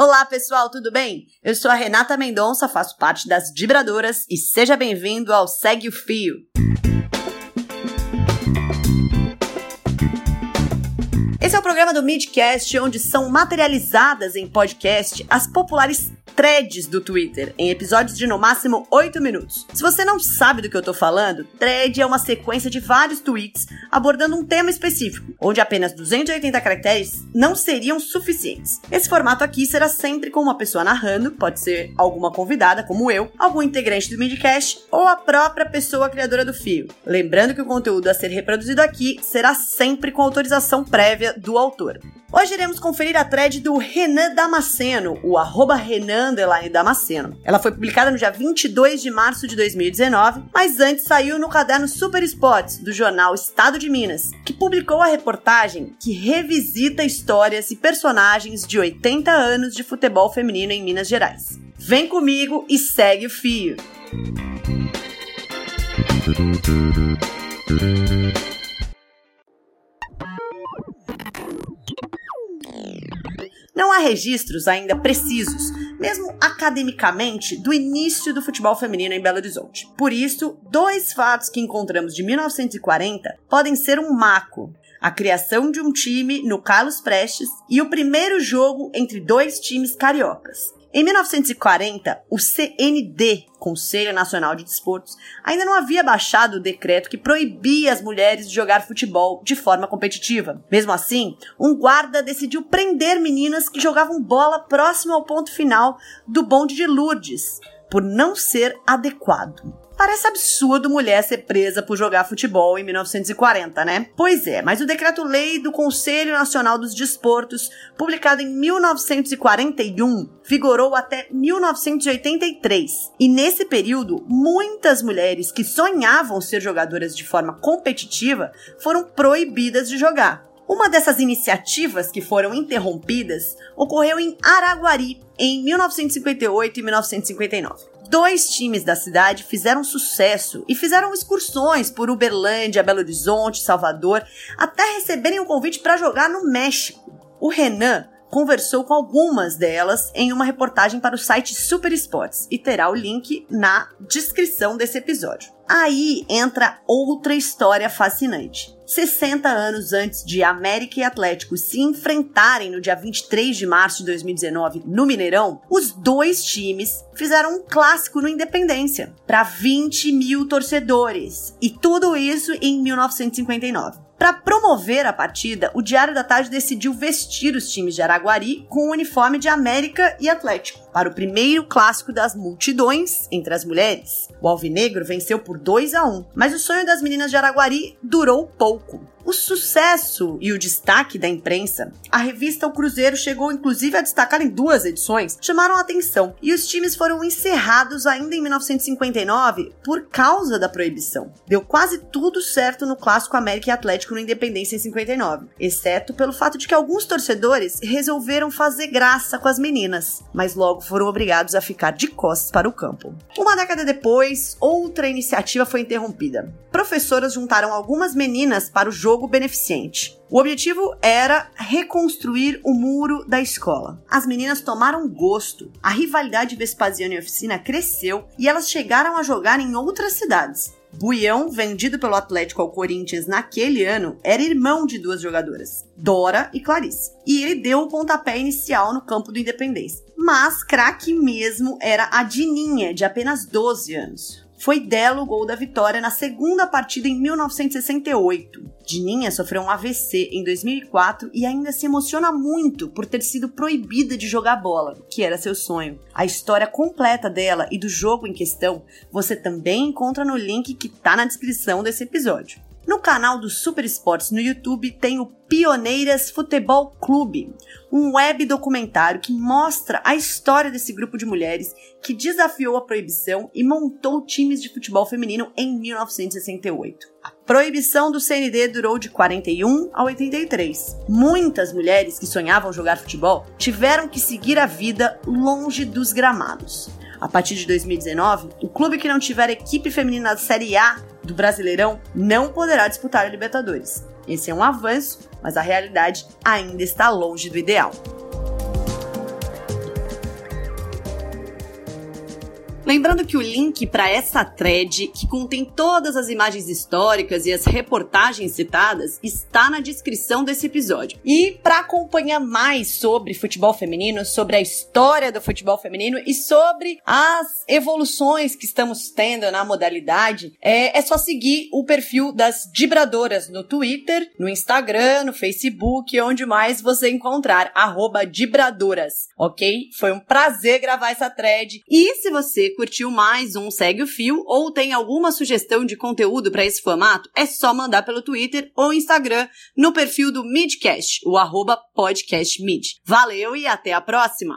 Olá, pessoal, tudo bem? Eu sou a Renata Mendonça, faço parte das Vibradoras e seja bem-vindo ao Segue o Fio. Esse é o programa do Midcast, onde são materializadas em podcast as populares threads do Twitter, em episódios de no máximo 8 minutos. Se você não sabe do que eu tô falando, thread é uma sequência de vários tweets abordando um tema específico, onde apenas 280 caracteres não seriam suficientes. Esse formato aqui será sempre com uma pessoa narrando, pode ser alguma convidada, como eu, algum integrante do Midcast ou a própria pessoa criadora do fio. Lembrando que o conteúdo a ser reproduzido aqui será sempre com autorização prévia do autor. Hoje iremos conferir a thread do Renan Damasceno, o arroba Renan Damasceno. Ela foi publicada no dia 22 de março de 2019, mas antes saiu no caderno Super do jornal Estado de Minas, que publicou a reportagem que revisita histórias e personagens de 80 anos de futebol feminino em Minas Gerais. Vem comigo e segue o fio! Não há registros ainda precisos, mesmo academicamente, do início do futebol feminino em Belo Horizonte. Por isso, dois fatos que encontramos de 1940 podem ser um marco. A criação de um time no Carlos Prestes e o primeiro jogo entre dois times cariocas. Em 1940, o CND, Conselho Nacional de Desportos, ainda não havia baixado o decreto que proibia as mulheres de jogar futebol de forma competitiva. Mesmo assim, um guarda decidiu prender meninas que jogavam bola próximo ao ponto final do bonde de Lourdes, por não ser adequado. Parece absurdo mulher ser presa por jogar futebol em 1940, né? Pois é, mas o decreto-lei do Conselho Nacional dos Desportos, publicado em 1941, vigorou até 1983. E nesse período, muitas mulheres que sonhavam ser jogadoras de forma competitiva foram proibidas de jogar. Uma dessas iniciativas que foram interrompidas ocorreu em Araguari, em 1958 e 1959 dois times da cidade fizeram sucesso e fizeram excursões por Uberlândia, Belo Horizonte, Salvador, até receberem um convite para jogar no México. O Renan conversou com algumas delas em uma reportagem para o site Super Sports e terá o link na descrição desse episódio. Aí entra outra história fascinante. 60 anos antes de América e Atlético se enfrentarem no dia 23 de março de 2019 no Mineirão, os dois times fizeram um clássico no Independência para 20 mil torcedores. E tudo isso em 1959. Para promover a partida, o Diário da Tarde decidiu vestir os times de Araguari com o uniforme de América e Atlético para o primeiro clássico das multidões entre as mulheres. O Alvinegro venceu por 2 a 1, mas o sonho das meninas de Araguari durou pouco. O sucesso e o destaque da imprensa, a revista O Cruzeiro chegou inclusive a destacar em duas edições, chamaram a atenção e os times foram encerrados ainda em 1959 por causa da proibição. Deu quase tudo certo no clássico América e Atlético no Independência em 59, exceto pelo fato de que alguns torcedores resolveram fazer graça com as meninas, mas logo foram obrigados a ficar de costas para o campo. Uma década depois, outra iniciativa foi interrompida. Professoras juntaram algumas meninas para o jogo jogo beneficente. O objetivo era reconstruir o muro da escola. As meninas tomaram gosto, a rivalidade Vespasiano e Oficina cresceu e elas chegaram a jogar em outras cidades. Buião, vendido pelo Atlético ao Corinthians naquele ano, era irmão de duas jogadoras, Dora e Clarice. E ele deu o pontapé inicial no campo do Independência. Mas craque mesmo era a Dininha, de apenas 12 anos. Foi dela o gol da vitória na segunda partida em 1968. Dininha sofreu um AVC em 2004 e ainda se emociona muito por ter sido proibida de jogar bola, que era seu sonho. A história completa dela e do jogo em questão você também encontra no link que está na descrição desse episódio. No canal do Super Esportes no YouTube tem o Pioneiras Futebol Clube, um web documentário que mostra a história desse grupo de mulheres que desafiou a proibição e montou times de futebol feminino em 1968. A proibição do CND durou de 41 a 83. Muitas mulheres que sonhavam jogar futebol tiveram que seguir a vida longe dos gramados. A partir de 2019, o clube que não tiver equipe feminina da Série A do Brasileirão não poderá disputar a Libertadores. Esse é um avanço, mas a realidade ainda está longe do ideal. Lembrando que o link para essa thread, que contém todas as imagens históricas e as reportagens citadas, está na descrição desse episódio. E para acompanhar mais sobre futebol feminino, sobre a história do futebol feminino e sobre as evoluções que estamos tendo na modalidade, é, é só seguir o perfil das Dibradoras no Twitter, no Instagram, no Facebook, onde mais você encontrar, Dibradoras, ok? Foi um prazer gravar essa thread. E se você curtiu mais um Segue o Fio ou tem alguma sugestão de conteúdo para esse formato, é só mandar pelo Twitter ou Instagram no perfil do Midcast, o arroba podcastmid. Valeu e até a próxima!